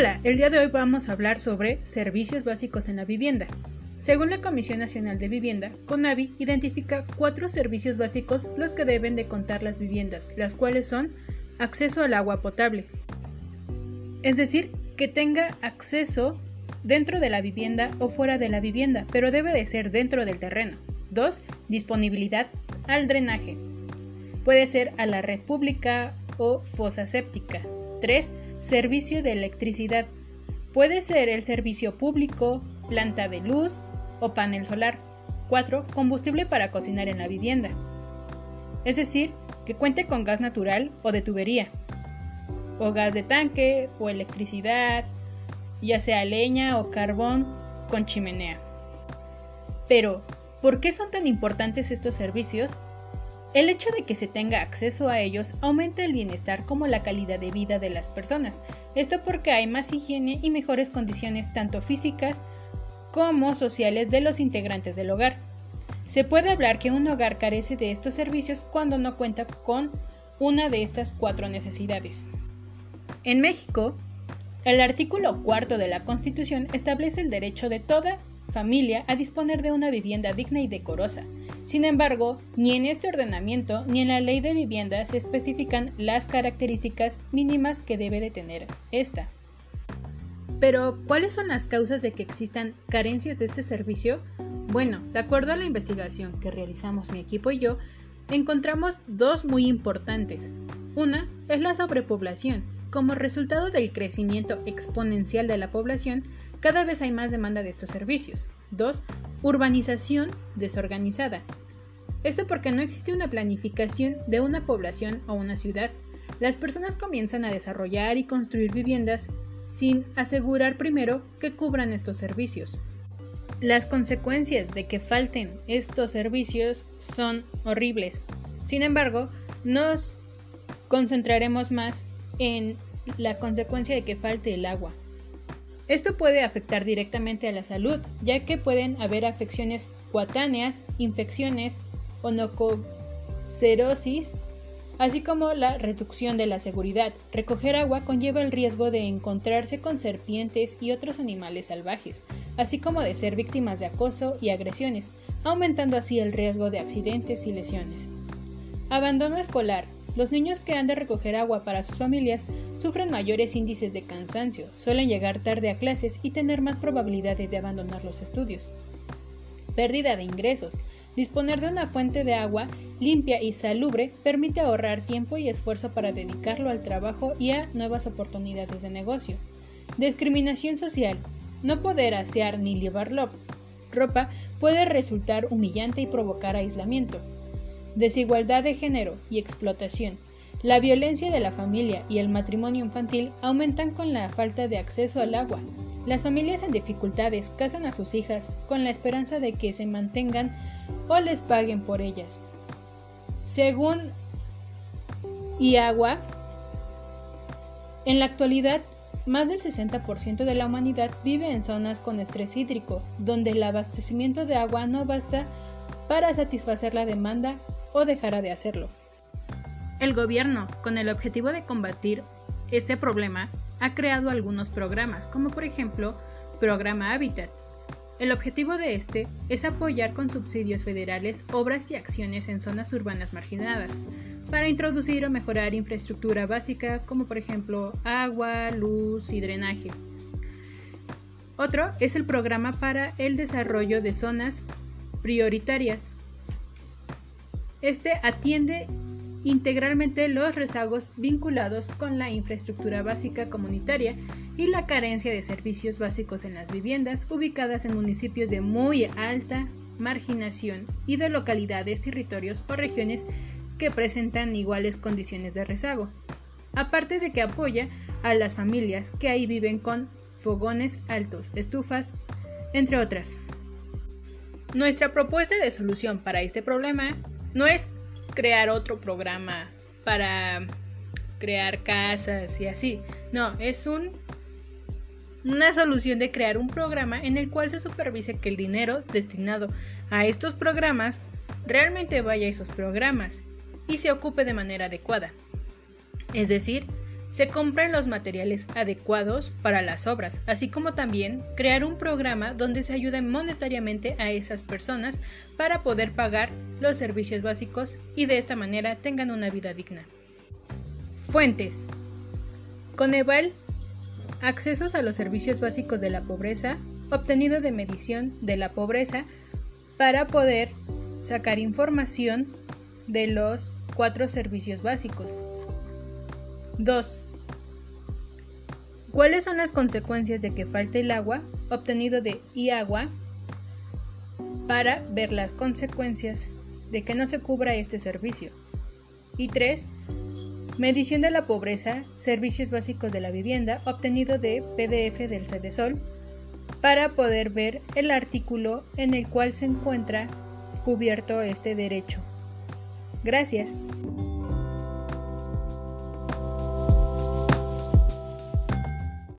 Hola, el día de hoy vamos a hablar sobre servicios básicos en la vivienda. Según la Comisión Nacional de Vivienda, CONAVI identifica cuatro servicios básicos los que deben de contar las viviendas, las cuales son acceso al agua potable. Es decir, que tenga acceso dentro de la vivienda o fuera de la vivienda, pero debe de ser dentro del terreno. 2. Disponibilidad al drenaje. Puede ser a la red pública o fosa séptica. 3. Servicio de electricidad. Puede ser el servicio público, planta de luz o panel solar. 4. Combustible para cocinar en la vivienda. Es decir, que cuente con gas natural o de tubería, o gas de tanque o electricidad, ya sea leña o carbón con chimenea. Pero, ¿por qué son tan importantes estos servicios? El hecho de que se tenga acceso a ellos aumenta el bienestar como la calidad de vida de las personas. Esto porque hay más higiene y mejores condiciones tanto físicas como sociales de los integrantes del hogar. Se puede hablar que un hogar carece de estos servicios cuando no cuenta con una de estas cuatro necesidades. En México, el artículo cuarto de la Constitución establece el derecho de toda familia a disponer de una vivienda digna y decorosa, sin embargo, ni en este ordenamiento ni en la ley de vivienda se especifican las características mínimas que debe de tener esta. Pero, ¿cuáles son las causas de que existan carencias de este servicio? Bueno, de acuerdo a la investigación que realizamos mi equipo y yo, encontramos dos muy importantes. Una es la sobrepoblación. Como resultado del crecimiento exponencial de la población, cada vez hay más demanda de estos servicios. 2. Urbanización desorganizada. Esto porque no existe una planificación de una población o una ciudad. Las personas comienzan a desarrollar y construir viviendas sin asegurar primero que cubran estos servicios. Las consecuencias de que falten estos servicios son horribles. Sin embargo, nos concentraremos más en la consecuencia de que falte el agua. Esto puede afectar directamente a la salud, ya que pueden haber afecciones cuatáneas, infecciones, onococerosis, así como la reducción de la seguridad. Recoger agua conlleva el riesgo de encontrarse con serpientes y otros animales salvajes, así como de ser víctimas de acoso y agresiones, aumentando así el riesgo de accidentes y lesiones. Abandono escolar. Los niños que han de recoger agua para sus familias sufren mayores índices de cansancio, suelen llegar tarde a clases y tener más probabilidades de abandonar los estudios. Pérdida de ingresos. Disponer de una fuente de agua limpia y salubre permite ahorrar tiempo y esfuerzo para dedicarlo al trabajo y a nuevas oportunidades de negocio. Discriminación social. No poder asear ni llevar ropa puede resultar humillante y provocar aislamiento desigualdad de género y explotación. La violencia de la familia y el matrimonio infantil aumentan con la falta de acceso al agua. Las familias en dificultades casan a sus hijas con la esperanza de que se mantengan o les paguen por ellas. Según IAGUA, en la actualidad, más del 60% de la humanidad vive en zonas con estrés hídrico, donde el abastecimiento de agua no basta para satisfacer la demanda o dejará de hacerlo. El gobierno, con el objetivo de combatir este problema, ha creado algunos programas, como por ejemplo Programa Habitat. El objetivo de este es apoyar con subsidios federales obras y acciones en zonas urbanas marginadas, para introducir o mejorar infraestructura básica como por ejemplo agua, luz y drenaje. Otro es el programa para el desarrollo de zonas prioritarias, este atiende integralmente los rezagos vinculados con la infraestructura básica comunitaria y la carencia de servicios básicos en las viviendas ubicadas en municipios de muy alta marginación y de localidades, territorios o regiones que presentan iguales condiciones de rezago. Aparte de que apoya a las familias que ahí viven con fogones altos, estufas, entre otras. Nuestra propuesta de solución para este problema no es crear otro programa para crear casas y así. No, es un una solución de crear un programa en el cual se supervise que el dinero destinado a estos programas realmente vaya a esos programas y se ocupe de manera adecuada. Es decir, se compren los materiales adecuados para las obras, así como también crear un programa donde se ayude monetariamente a esas personas para poder pagar los servicios básicos y de esta manera tengan una vida digna. Fuentes. Coneval. Accesos a los servicios básicos de la pobreza, obtenido de medición de la pobreza para poder sacar información de los cuatro servicios básicos. 2. ¿Cuáles son las consecuencias de que falte el agua obtenido de IAGUA para ver las consecuencias de que no se cubra este servicio? Y 3. Medición de la pobreza, servicios básicos de la vivienda obtenido de PDF del CEDESOL para poder ver el artículo en el cual se encuentra cubierto este derecho. Gracias.